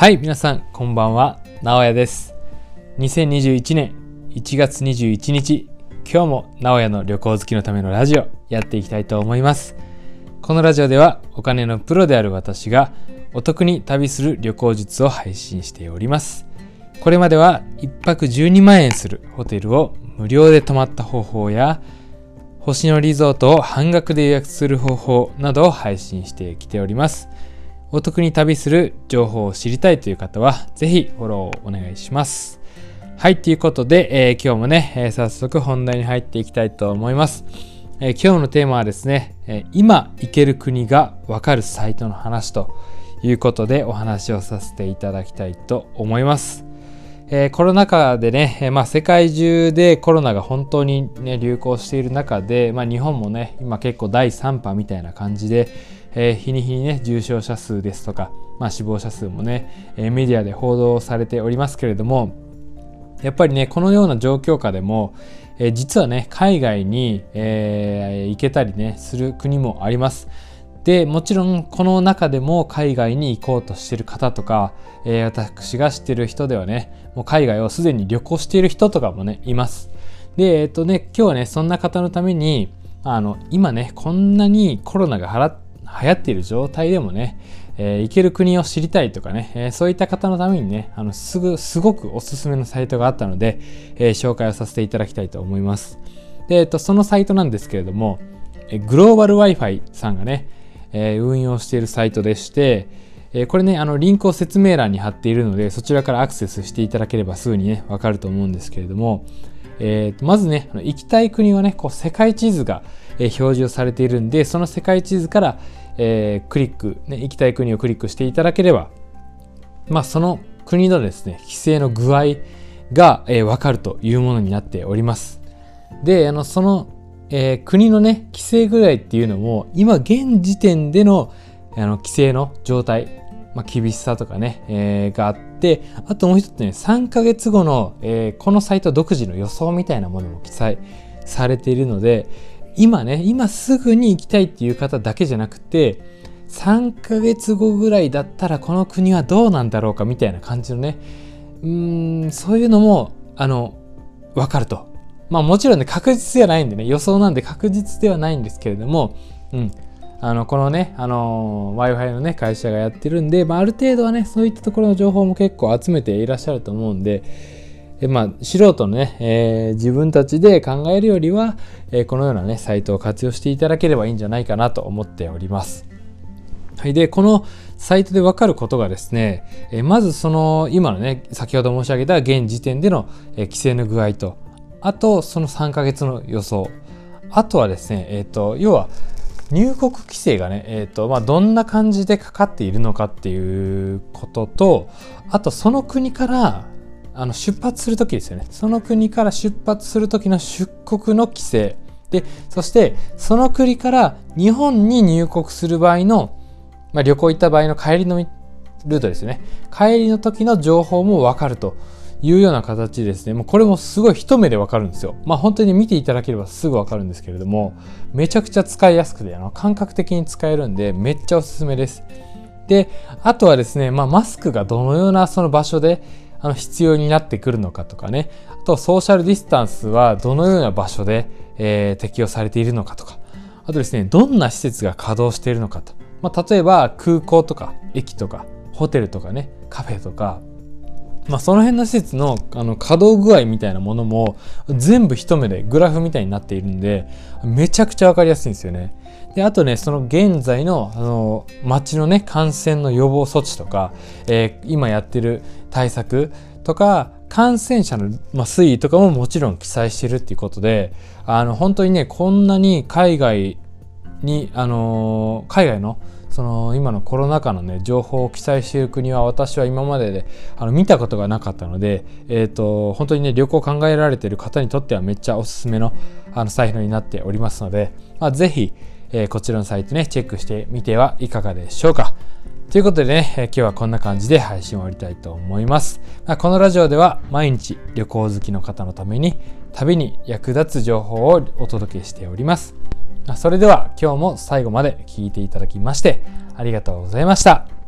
はい、皆さん、こんばんは。直哉です。2021年1月21日、今日も直哉の旅行好きのためのラジオやっていきたいと思います。このラジオではお金のプロである私がお得に旅する旅行術を配信しております。これまでは1泊12万円するホテルを無料で泊まった方法や星野リゾートを半額で予約する方法などを配信してきております。お得に旅する情報を知りたいという方は、ぜひフォローをお願いします。はい、ということで、えー今日もね、えー早速本題に入っていきたいと思います。えー今日のテーマはですね、え今行ける国がわかるサイトの話ということでお話をさせていただきたいと思います。えーコロナ禍でね、えーまあ、世界中でコロナが本当に、ね、流行している中で、まあ、日本もね今結構第3波みたいな感じで、えー日に日にね重症者数ですとか、まあ、死亡者数もね、えメディアで報道されておりますけれどもやっぱりねこのような状況下でも、え実はね海外に、えー行けたりねする国もあります。でもちろんこの中でも海外に行こうとしてる方とか、えー私が知ってる人ではねもう海外をすでに旅行している人とかもねいます。でえっ、とね今日はねそんな方のためにあの今ねこんなにコロナがはら流行っている状態でもね、えー行ける国を知りたいとかね、えーそういった方のためにねあのすぐすごくおすすめのサイトがあったので、えー紹介をさせていただきたいと思います。で、えっとそのサイトなんですけれども、えグローバル Wi-Fi さんがね、え運用しているサイトでして、えこれね、あのリンクを説明欄に貼っているので、そちらからアクセスしていただければすぐにね、わかると思うんですけれども、えーとまずね、行きたい国はね、こう世界地図が、え表示をされているんで、その世界地図から、えークリック、ね、行きたい国をクリックしていただければ、まあ、その国のですね、規制の具合が、えー、わかるというものになっております。で、あの、その、えー国のね、規制具合っていうのも、今現時点での、あの、規制の状態、まあ、厳しさとかね、えーがあって、あともう一つね、3ヶ月後の、えーこのサイト独自の予想みたいなものも記載されているので、今ね、今すぐに行きたいっていう方だけじゃなくて、3ヶ月後ぐらいだったらこの国はどうなんだろうかみたいな感じのね、うーん、そういうのも、あの、わかると。まあもちろんね、確実ではないんでね、予想なんで確実ではないんですけれども、うん。あの、このね、あの、Wi-Fi のね、会社がやってるんで、まあある程度はね、そういったところの情報も結構集めていらっしゃると思うんで、えまあ、素人のね、えー自分たちで考えるよりは、えーこのようなね、サイトを活用していただければいいんじゃないかなと思っております。はい。で、このサイトでわかることがですね、えーまずその、今のね、先ほど申し上げた現時点での、え規制の具合と、あと、その3ヶ月の予想。あとはですね、えっ、と、要は、入国規制がね、えっ、と、まあ、どんな感じでかかっているのかっていうことと、あと、その国から、あの出発するときですよね。その国から出発するときの出国の規制。で、そして、その国から日本に入国する場合の、まあ、旅行行った場合の帰りのルートですよね。帰りの時の情報もわかるというような形でですね、もうこれもすごい一目でわかるんですよ。まあ本当に見ていただければすぐわかるんですけれども、めちゃくちゃ使いやすくて、あの感覚的に使えるんで、めっちゃおすすめです。で、あとはですね、まあマスクがどのようなその場所であの必要になってくるのかとかね、あとソーシャルディスタンスはどのような場所で、えー適用されているのかとか、あとですね、どんな施設が稼働しているのかと。まあ、例えば空港とか駅とかホテルとかね、カフェとか、まあ、その辺の施設のあの稼働具合みたいなものも全部一目でグラフみたいになっているんで、めちゃくちゃわかりやすいんですよね。で、あとね、その現在の、あの、街のね、感染の予防措置とか、えー今やってる対策とか、感染者の、まあ、推移とかももちろん記載してるっていうことで、あの、本当にね、こんなに海外に、あの海外の、その今のコロナ禍のね、情報を記載している国は私は今までであの見たことがなかったので、えっ、と、本当にね、旅行を考えられている方にとってはめっちゃおすすめのあのサイトになっておりますので、まあ、ぜひ、えーこちらのサイトね、チェックしてみてはいかがでしょうか。ということでね、え今日はこんな感じで配信を終わりたいと思います。あこのラジオでは毎日旅行好きの方のために旅に役立つ情報をお届けしております。それでは今日も最後まで聴いていただきましてありがとうございました。